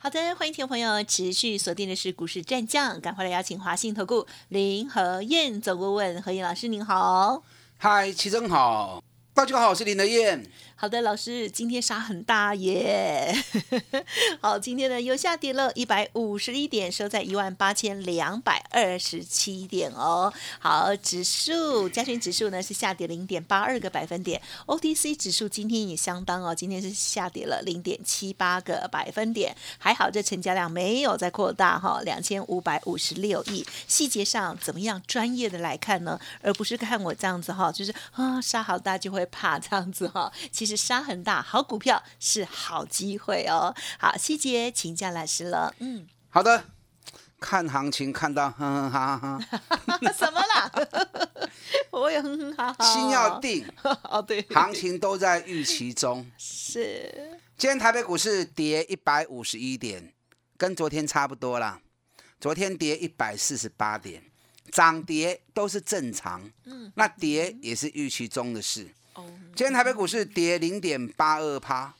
好的，欢迎听众朋友持续锁定的是股市战将，赶快来邀请华信投顾林和燕总顾问何燕老师，您好。嗨，齐真好，大家好，我是林和燕。好的，老师，今天杀很大耶。好，今天呢又下跌了一百五十一点，收在一万八千两百二十七点哦。好，指数加权指数呢是下跌零点八二个百分点，OTC 指数今天也相当哦，今天是下跌了零点七八个百分点。还好这成交量没有再扩大哈，两千五百五十六亿。细节上怎么样？专业的来看呢，而不是看我这样子哈，就是啊杀好大就会怕这样子哈。其实杀很大，好股票是好机会哦。好，细节请教老师了。嗯，好的，看行情看到哼哼哈哈哈，什么啦？我也哼哼哈哈。心要定 哦，对，行情都在预期中。是，今天台北股市跌一百五十一点，跟昨天差不多啦。昨天跌一百四十八点，涨跌都是正常。嗯，那跌也是预期中的事。今天台北股市跌零点八二趴，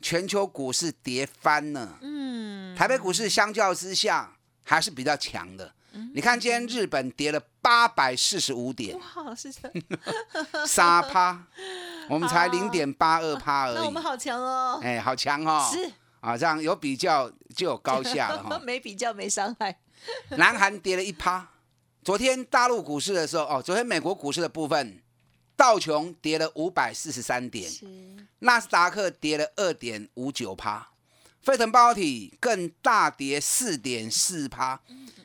全球股市跌翻了。嗯，台北股市相较之下还是比较强的。你看今天日本跌了八百四十五点，哇，是的 沙趴，我们才零点八二趴而已。那我们好强哦，哎，好强哦。是啊，这样有比较就有高下了哈。没比较没伤害。南韩跌了一趴。昨天大陆股市的时候，哦，昨天美国股市的部分。道琼跌了五百四十三点，纳斯达克跌了二点五九趴，费城半导体更大跌四点四趴。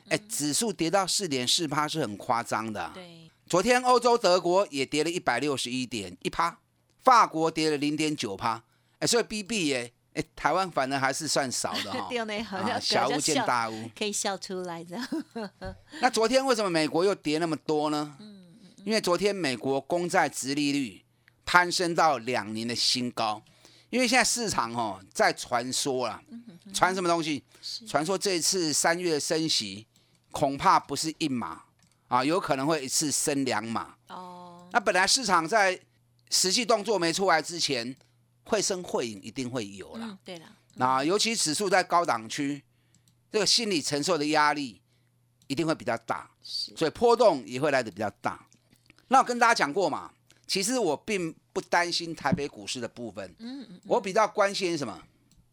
哎，指数跌到四点四趴是很夸张的。对，昨天欧洲德国也跌了一百六十一点一趴，法国跌了零点九趴。哎，所以 B B 耶，哎，台湾反而还是算少的哈。小巫见大巫，可以笑出来的。那昨天为什么美国又跌那么多呢？因为昨天美国公债殖利率攀升到两年的新高，因为现在市场哦在传说了，传什么东西？传说这次三月升息恐怕不是一码啊，有可能会一次升两码。哦，那本来市场在实际动作没出来之前，会升会影一定会有了。对了，那尤其指数在高档区，这个心理承受的压力一定会比较大，所以波动也会来的比较大。那我跟大家讲过嘛，其实我并不担心台北股市的部分，嗯嗯，我比较关心什么？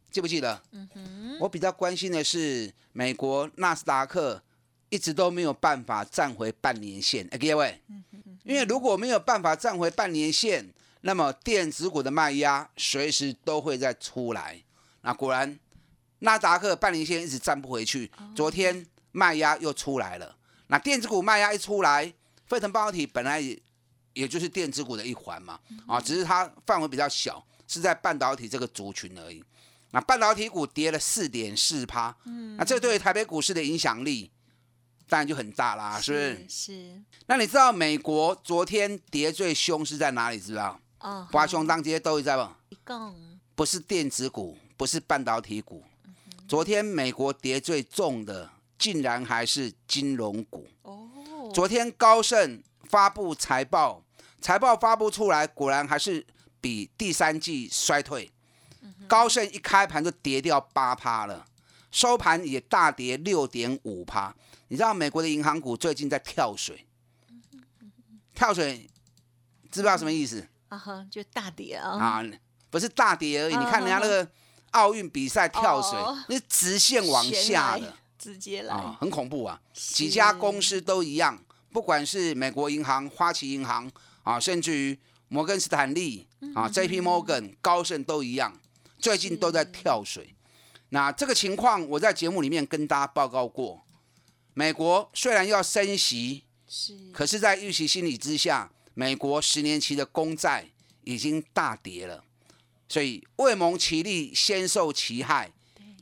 记不记得？嗯哼，我比较关心的是美国纳斯达克一直都没有办法站回半年线，哎，各位，嗯因为如果没有办法站回半年线，那么电子股的卖压随时都会再出来。那果然纳斯达克半年线一直站不回去，昨天卖压又出来了。那电子股卖压一出来。沸腾半导体本来也也就是电子股的一环嘛，啊，只是它范围比较小，是在半导体这个族群而已。那半导体股跌了四点四趴，嗯，那这对台北股市的影响力当然就很大啦，是不是？是。那你知道美国昨天跌最凶是在哪里？知道？哦，华雄当街都在不？一共不是电子股，不是半导体股，昨天美国跌最重的竟然还是金融股。哦。昨天高盛发布财报，财报发布出来，果然还是比第三季衰退。高盛一开盘就跌掉八趴了，收盘也大跌六点五趴。你知道美国的银行股最近在跳水，跳水知不知道什么意思？啊哈，就大跌啊！啊，不是大跌而已。你看人家那个奥运比赛跳水，那直线往下的。直接来啊，很恐怖啊！几家公司都一样，不管是美国银行、花旗银行啊，甚至于摩根斯坦利啊、J.P. Morgan、高盛都一样，最近都在跳水。那这个情况，我在节目里面跟大家报告过。美国虽然要升息，是，可是，在预期心理之下，美国十年期的公债已经大跌了，所以未蒙其利，先受其害。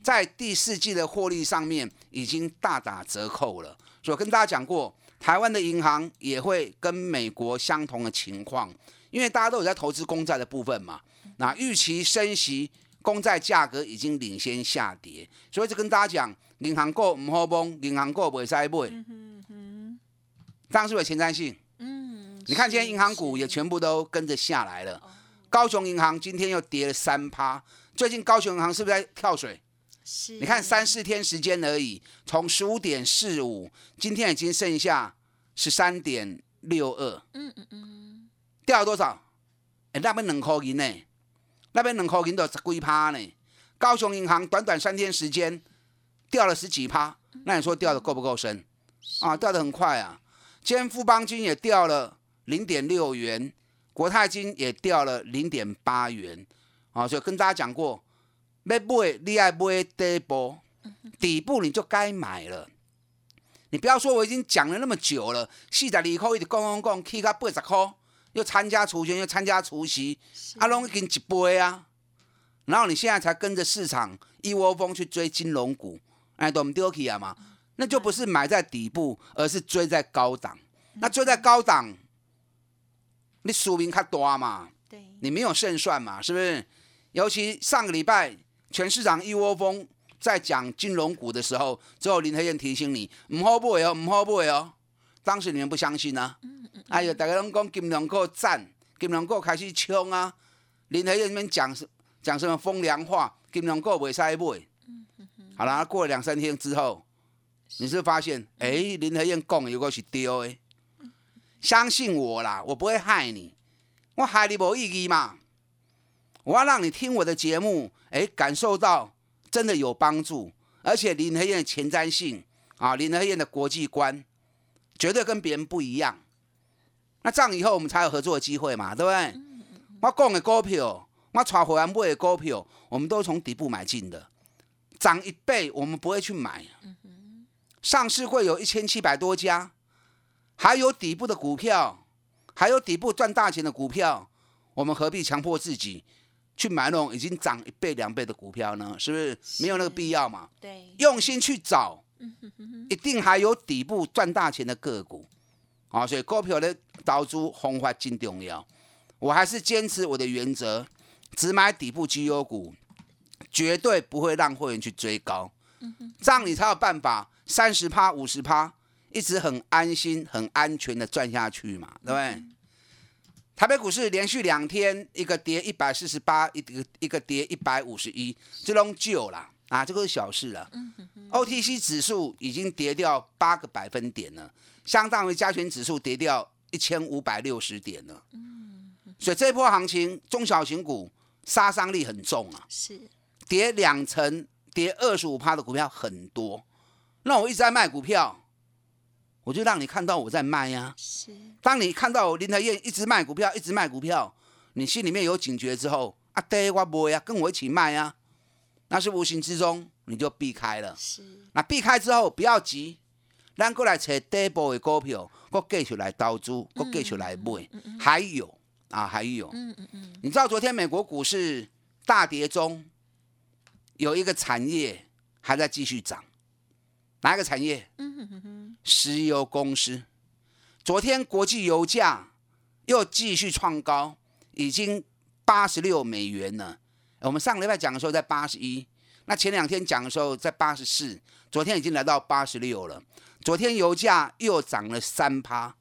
在第四季的获利上面已经大打折扣了，所以我跟大家讲过，台湾的银行也会跟美国相同的情况，因为大家都有在投资公债的部分嘛。那预期升息，公债价格已经领先下跌，所以就跟大家讲，银行股唔好崩，银行股不会再买。当然是有前瞻性。嗯，你看，今天银行股也全部都跟着下来了。高雄银行今天又跌了三趴，最近高雄银行是不是在跳水？是，你看三四天时间而已，从十五点四五，今天已经剩下十三点六二，嗯嗯嗯，掉了多少？哎，那边两块银呢？那边两块银都十几趴呢。高雄银行短短三天时间掉了十几趴，那你说掉的够不够深？啊，掉的很快啊。今天富邦金也掉了零点六元，国泰金也掉了零点八元。啊，所以跟大家讲过，要买你爱买底部，底部你就该买了。你不要说我已经讲了那么久了，四十二块一直讲讲讲，去到八十块，又参加除权，又参加除息，啊，拢已经一倍啊。然后你现在才跟着市场一窝蜂去追金融股，哎，都唔丢去啊嘛？那就不是买在底部，而是追在高档。那追在高档，你输赢较大嘛？对，你没有胜算嘛？是不是？尤其上个礼拜全市场一窝蜂在讲金融股的时候，最后林黑燕提醒你唔好买哦，唔好买哦。当时你们不相信啊？哎呦，大家拢讲金融股赞，金融股开始冲啊！林黑燕那边讲什讲什么风凉话，金融股袂使买。好啦，过了两三天之后，你是是发现，哎、林和燕讲的有个是对的，相信我啦，我不会害你，我害你无意义嘛。我要让你听我的节目，哎、感受到真的有帮助，而且林和燕的前瞻性啊，林和燕的国际观绝对跟别人不一样。那这样以后我们才有合作的机会嘛，对不对？我讲的股票，我炒回来买的股票，我们都从底部买进的，涨一倍我们不会去买。上市会有一千七百多家，还有底部的股票，还有底部赚大钱的股票，我们何必强迫自己去买那种已经涨一倍两倍的股票呢？是不是没有那个必要嘛？对，用心去找，一定还有底部赚大钱的个股啊！所以股票的投资方法真重要。我还是坚持我的原则，只买底部绩优股，绝对不会让会员去追高。这样你才有办法三十趴、五十趴，一直很安心、很安全的赚下去嘛，对不对？台北股市连续两天，一个跌一百四十八，一个一个跌一百五十一，这种旧啦啊，这个是小事了。OTC 指数已经跌掉八个百分点了，相当于加权指数跌掉一千五百六十点了。所以这波行情，中小型股杀伤力很重啊，是，跌两成、跌二十五趴的股票很多。那我一直在卖股票，我就让你看到我在卖呀、是，当你看到林德燕一直卖股票，一直卖股票，你心里面有警觉之后，啊，对，我不呀，跟我一起卖呀，那是无形之中你就避开了。是，那避开之后不要急，咱过来找底部的股票，我继续来投资，我继续来买。还有啊，还有，嗯嗯嗯，你知道昨天美国股市大跌中，有一个产业还在继续涨，哪一个产业？石油公司。昨天国际油价又继续创高，已经八十六美元了。我们上个礼拜讲的时候在八十一，那前两天讲的时候在八十四，昨天已经来到八十六了。昨天油价又涨了三趴。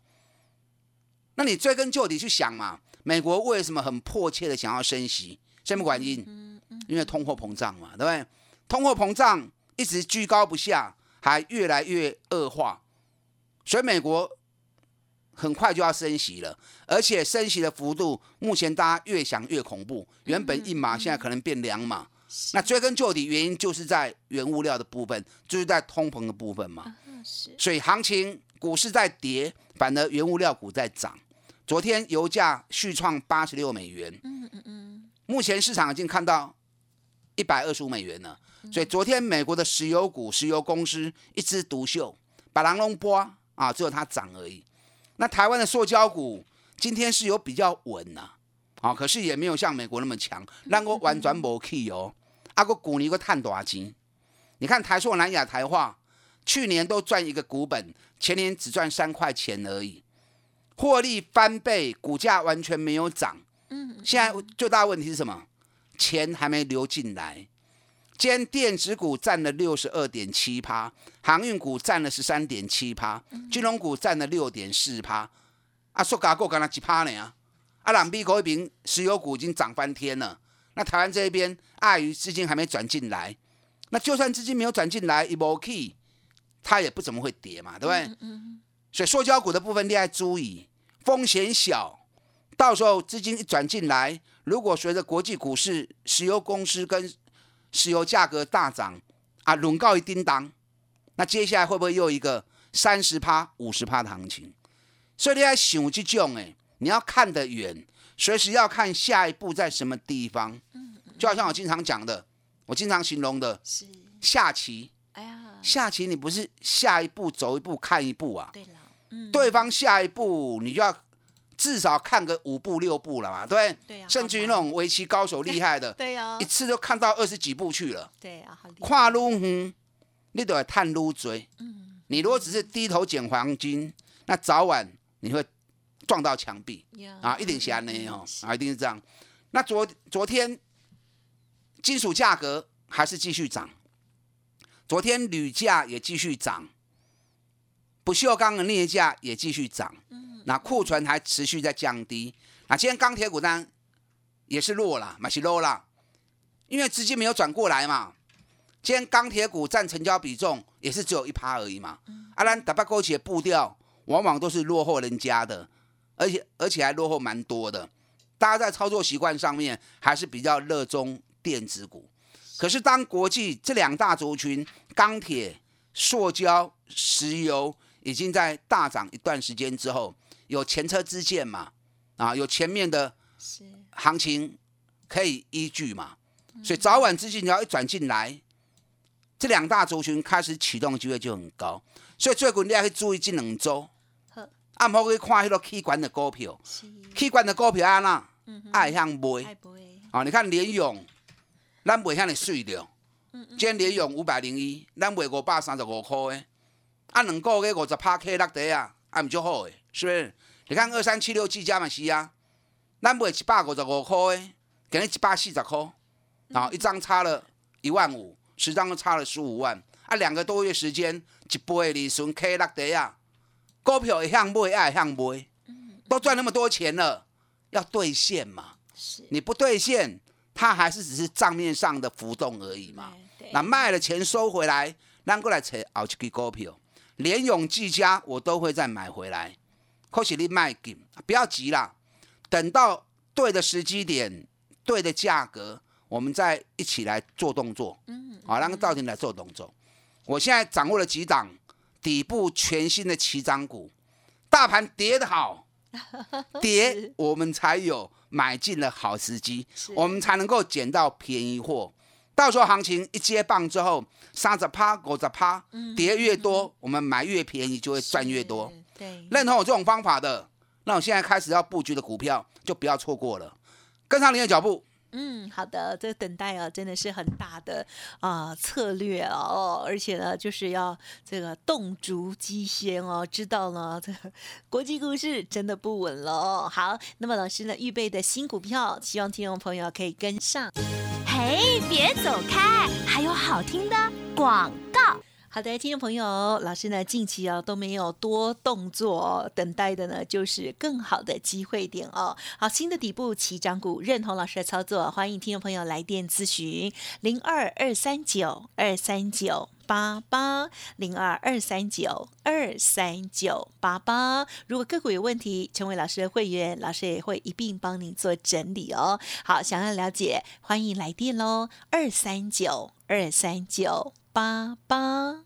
那你追根究底去想嘛，美国为什么很迫切的想要升息？什么原因？因为通货膨胀嘛，对不对？通货膨胀一直居高不下，还越来越恶化，所以美国很快就要升息了，而且升息的幅度目前大家越想越恐怖，原本一码现在可能变两码。那追根究底，原因就是在原物料的部分，就是在通膨的部分嘛。所以行情股市在跌，反而原物料股在涨。昨天油价续创八十六美元，嗯嗯嗯，目前市场已经看到一百二十五美元了。所以昨天美国的石油股、石油公司一枝独秀，把狼龙波啊，只有它涨而已。那台湾的塑胶股今天是有比较稳呐、啊，可是也没有像美国那么强，让我完全无去哦。啊，个股你个探大钱，你看台塑、南亚、台化去年都赚一个股本，前年只赚三块钱而已，获利翻倍，股价完全没有涨。嗯，现在最大问题是什么？钱还没流进来。今天电子股占了六十二点七趴，航运股占了十三点七趴，金融股占了六点四趴。啊，塑胶股干那几趴呢？啊，啊，两币口一瓶石油股已经涨翻天了。那台湾这一边碍于资金还没转进来，那就算资金没有转进来，一波 key，它也不怎么会跌嘛，对不对？所以塑胶股的部分你要注意，风险小。到时候资金一转进来，如果随着国际股市、石油公司跟石油价格大涨，啊，轮告一叮当，那接下来会不会又一个三十趴、五十趴的行情？所以你要想这种，哎，你要看得远，随时要看下一步在什么地方。就好像我经常讲的，我经常形容的是下棋。哎呀，下棋你不是下一步走一步看一步啊？对了，嗯，对方下一步你就要。至少看个五步六步了嘛，对对？对甚至于那种围棋高手厉害的，对呀，一次就看到二十几步去了。对呀，好跨路哼，你都要探路追。嗯，你如果只是低头捡黄金，那早晚你会撞到墙壁啊！一定是安内哦，啊，一定是这样。那昨昨天金属价格还是继续涨，昨天铝价也继续涨，不锈钢的镍价也继续涨。那库存还持续在降低，那今天钢铁股单也是弱了，买是 low 了，因为资金没有转过来嘛。今天钢铁股占成交比重也是只有一趴而已嘛。阿兰打巴勾起的步调往往都是落后人家的，而且而且还落后蛮多的。大家在操作习惯上面还是比较热衷电子股，可是当国际这两大族群钢铁、塑胶、石油已经在大涨一段时间之后，有前车之鉴嘛？啊，有前面的行情可以依据嘛？所以早晚资金你要一转进来，这两大族群开始启动机会就很高。所以最近你要去注意这两周，按摩去看迄个气管的股票，气管的股票安那爱向买。啊，你看联勇，咱袂向你水了。今天联勇五百零一，咱卖五百三十五块诶。按两个月五十趴 K 落地啊，还唔足好诶。是不是？你看二三七六 G 加嘛是啊，咱买一百五十五块诶，给你一百四十块，啊，一张差了一万五，十张都差了十五万，啊，两个多月时间，一倍利润 K 落地啊，股票一向买爱向买，都赚那么多钱了，要兑现嘛？是，你不兑现，它还是只是账面上的浮动而已嘛？那卖了钱收回来，咱过来找后一支股票，联永、技嘉，我都会再买回来。可是你卖紧，不要急啦，等到对的时机点、对的价格，我们再一起来做动作。嗯，好，让赵婷来做动作。我现在掌握了几档底部全新的起涨股，大盘跌得好，跌我们才有买进的好时机，我们才能够捡到便宜货。到时候行情一接棒之后，三十趴、五十趴，跌越多，我们买越便宜，就会赚越多。对，认同我这种方法的，那我现在开始要布局的股票就不要错过了，跟上您的脚步。嗯，好的，这个等待啊，真的是很大的啊策略哦，而且呢，就是要这个动足机先哦，知道呢，这国际股市真的不稳了哦。好，那么老师呢预备的新股票，希望听众朋友可以跟上。嘿，别走开，还有好听的广告。好的，听众朋友，老师呢近期啊都没有多动作，等待的呢就是更好的机会点哦。好，新的底部起涨股，认同老师的操作，欢迎听众朋友来电咨询零二二三九二三九八八零二二三九二三九八八。如果个股有问题，成为老师的会员，老师也会一并帮您做整理哦。好，想要了解，欢迎来电喽，二三九二三九八八。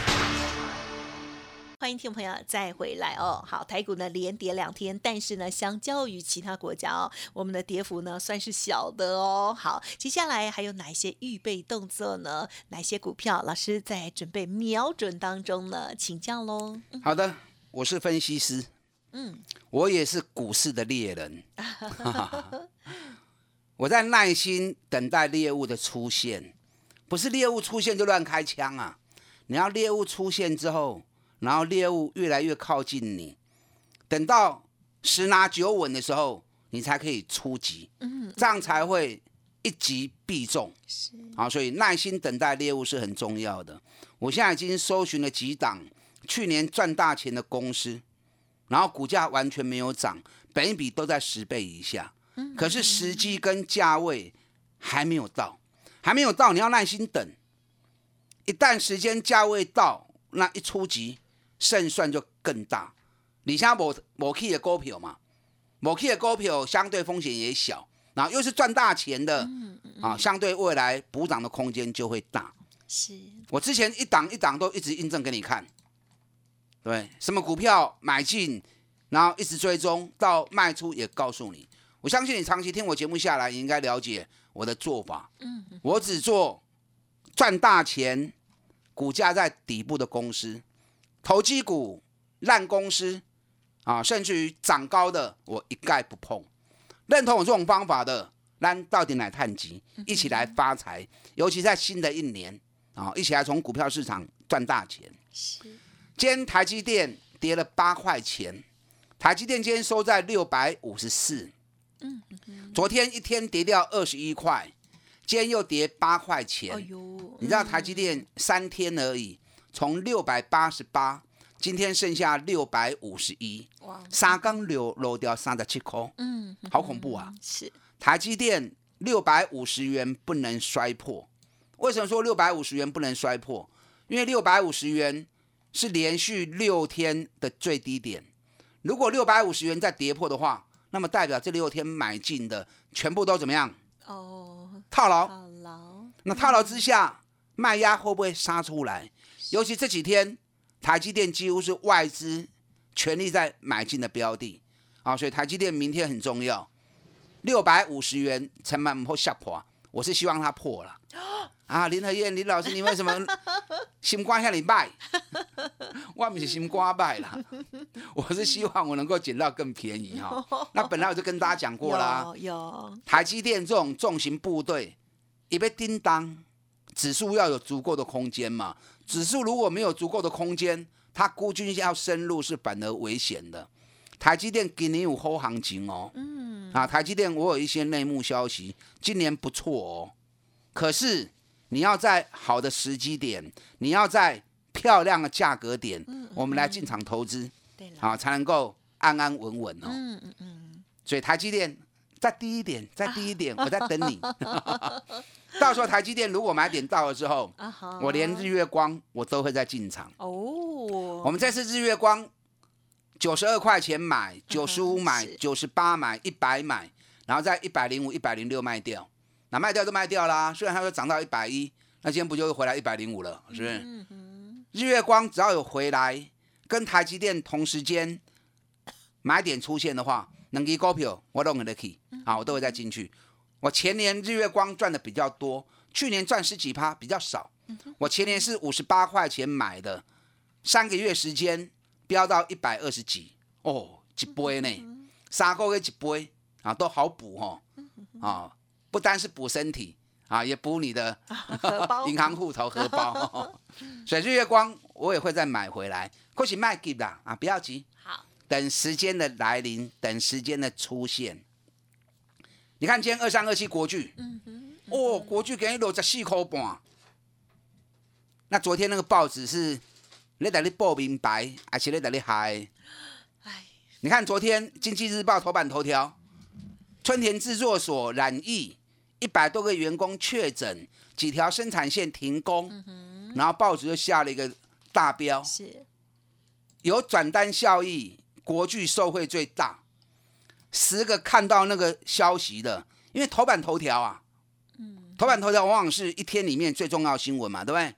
听众朋友再回来哦。好，台股呢连跌两天，但是呢，相较于其他国家哦，我们的跌幅呢算是小的哦。好，接下来还有哪一些预备动作呢？哪些股票老师在准备瞄准当中呢？请教喽。好的，我是分析师，嗯，我也是股市的猎人，我在耐心等待猎物的出现，不是猎物出现就乱开枪啊！你要猎物出现之后。然后猎物越来越靠近你，等到十拿九稳的时候，你才可以出击，嗯，这样才会一击必中。是啊，所以耐心等待猎物是很重要的。我现在已经搜寻了几档去年赚大钱的公司，然后股价完全没有涨，本一比都在十倍以下，嗯，可是时机跟价位还没有到，还没有到，你要耐心等。一旦时间价位到，那一出击。胜算就更大。你像某某 K 的股票嘛，某 K 的股票相对风险也小，然后又是赚大钱的，啊，相对未来补涨的空间就会大。是我之前一档一档都一直印证给你看，对，什么股票买进，然后一直追踪到卖出也告诉你。我相信你长期听我节目下来，你应该了解我的做法。嗯，我只做赚大钱，股价在底部的公司。投机股、烂公司啊，甚至于涨高的，我一概不碰。认同我这种方法的，咱到底来探级，一起来发财。尤其在新的一年啊，一起来从股票市场赚大钱。今天台积电跌了八块钱，台积电今天收在六百五十四。嗯昨天一天跌掉二十一块，今天又跌八块钱。你知道台积电三天而已。从六百八十八，今天剩下六百五十一，三刚流漏掉三十七块，嗯，好恐怖啊！是台积电六百五十元不能摔破，为什么说六百五十元不能摔破？因为六百五十元是连续六天的最低点，如果六百五十元再跌破的话，那么代表这六天买进的全部都怎么样？哦，套牢，套牢。那套牢之下，卖压会不会杀出来？尤其这几天，台积电几乎是外资全力在买进的标的啊，所以台积电明天很重要。六百五十元成本破下破，我是希望它破了啊。林和燕林老师，你为什么 心肝向你卖？我不是心肝卖啦，我是希望我能够捡到更便宜哈。那本来我就跟大家讲过啦，有台积电这种重型部队，一被叮当，指数要有足够的空间嘛。指数如果没有足够的空间，它孤军要深入是反而危险的。台积电给你有好行情哦，嗯，啊，台积电我有一些内幕消息，今年不错哦。可是你要在好的时机点，你要在漂亮的价格点，我们来进场投资，对啊，才能够安安稳稳哦。嗯嗯嗯。所以台积电再低一点，再低一点，我在等你。到时候台积电如果买点到了之后，我连日月光我都会再进场。哦，我们这次日月光九十二块钱买，九十五买，九十八买，一百买，然后在一百零五、一百零六卖掉。那卖掉就卖掉啦，虽然它说涨到一百一，那今天不就回来一百零五了？是不是？日月光只要有回来，跟台积电同时间买点出现的话，能给股票我都给得起啊，我都会再进去。我前年日月光赚的比较多，去年赚十几趴比较少。我前年是五十八块钱买的，三个月时间飙到一百二十几哦，一杯呢，三个月一杯啊，都好补哦，啊，不单是补身体啊，也补你的银行户头荷包。所以日月光我也会再买回来，或许卖给啦啊，不要急，好，等时间的来临，等时间的出现。你看今天二三二七国巨，哦，国巨给你落十四块半。那昨天那个报纸是你在你报明白，还是你在你嗨？哎，你看昨天《经济日报》头版头条，春田制作所染疫，一百多个员工确诊，几条生产线停工，然后报纸就下了一个大标，是有转单效益，国巨受惠最大。十个看到那个消息的，因为头版头条啊，头版头条往往是一天里面最重要新闻嘛，对不对？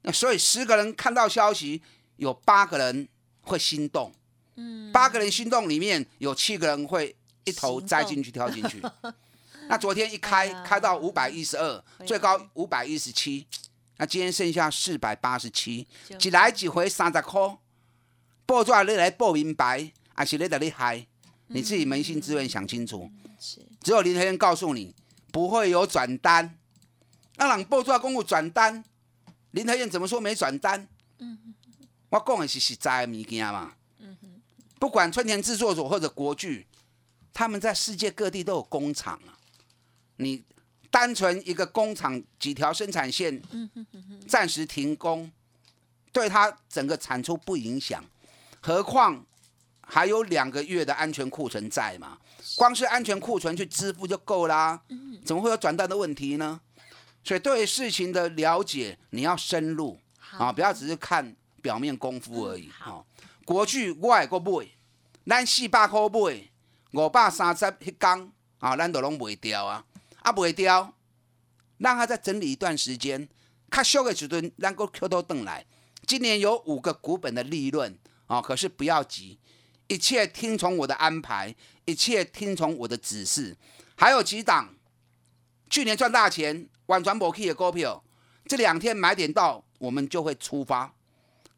那所以十个人看到消息，有八个人会心动，嗯，八个人心动里面有七个人会一头栽进去跳进去。那昨天一开、哎开到五百一十二，最高五百一十七，那今天剩下四百八十七，就。一来几回三十块，报纸你来报明白，还是你在你嗨？你自己扪心自问想清楚。是只有林和燕告诉你不会有转单，那人报纸公有转单，林和燕怎么说没转单？我讲的是实在的物件嘛。不管春田制作所或者国巨，他们在世界各地都有工厂啊。你单纯一个工厂几条生产线暂时停工，对它整个产出不影响，何况还有两个月的安全库存在嘛？光是安全库存去支付就够啦，怎么会有转单的问题呢？所以对事情的了解你要深入啊，不要只是看表面功夫而已。好哦，国巨我会个买，咱四百块买，五百三十迄天啊，咱都拢卖掉啊，啊卖掉，让它再整理一段时间，较俗的时阵，咱个 Q 都转来。今年有五个股本的利润啊、可是不要急，一切听从我的安排，一切听从我的指示。还有几档去年赚大钱、晚转博 K 的股票，这两天买点到，我们就会出发，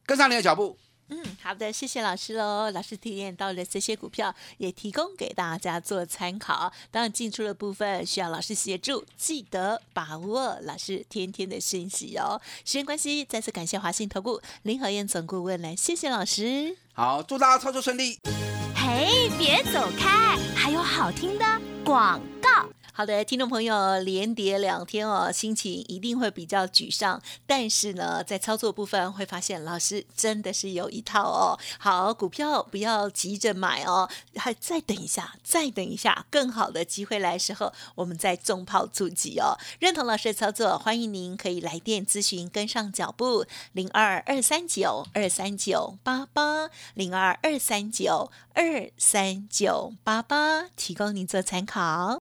跟上你的脚步。嗯，好的，谢谢老师喽。老师体验到了这些股票也提供给大家做参考。当然，进出的部分需要老师协助，记得把握老师天天的讯息哦。时间关系，再次感谢华信投顾林和燕总顾问来，谢谢老师。好，祝大家操作顺利。嘿，别走开，还有好听的广告。好的，听众朋友，连跌两天哦，心情一定会比较沮丧。但是呢，在操作部分会发现，老师真的是有一套哦。好，股票不要急着买哦，还再等一下，再等一下，更好的机会来时候，我们再重炮出击哦。认同老师的操作，欢迎您可以来电咨询，跟上脚步，零二二三九二三九八八，零二二三九二三九八八，提供您做参考。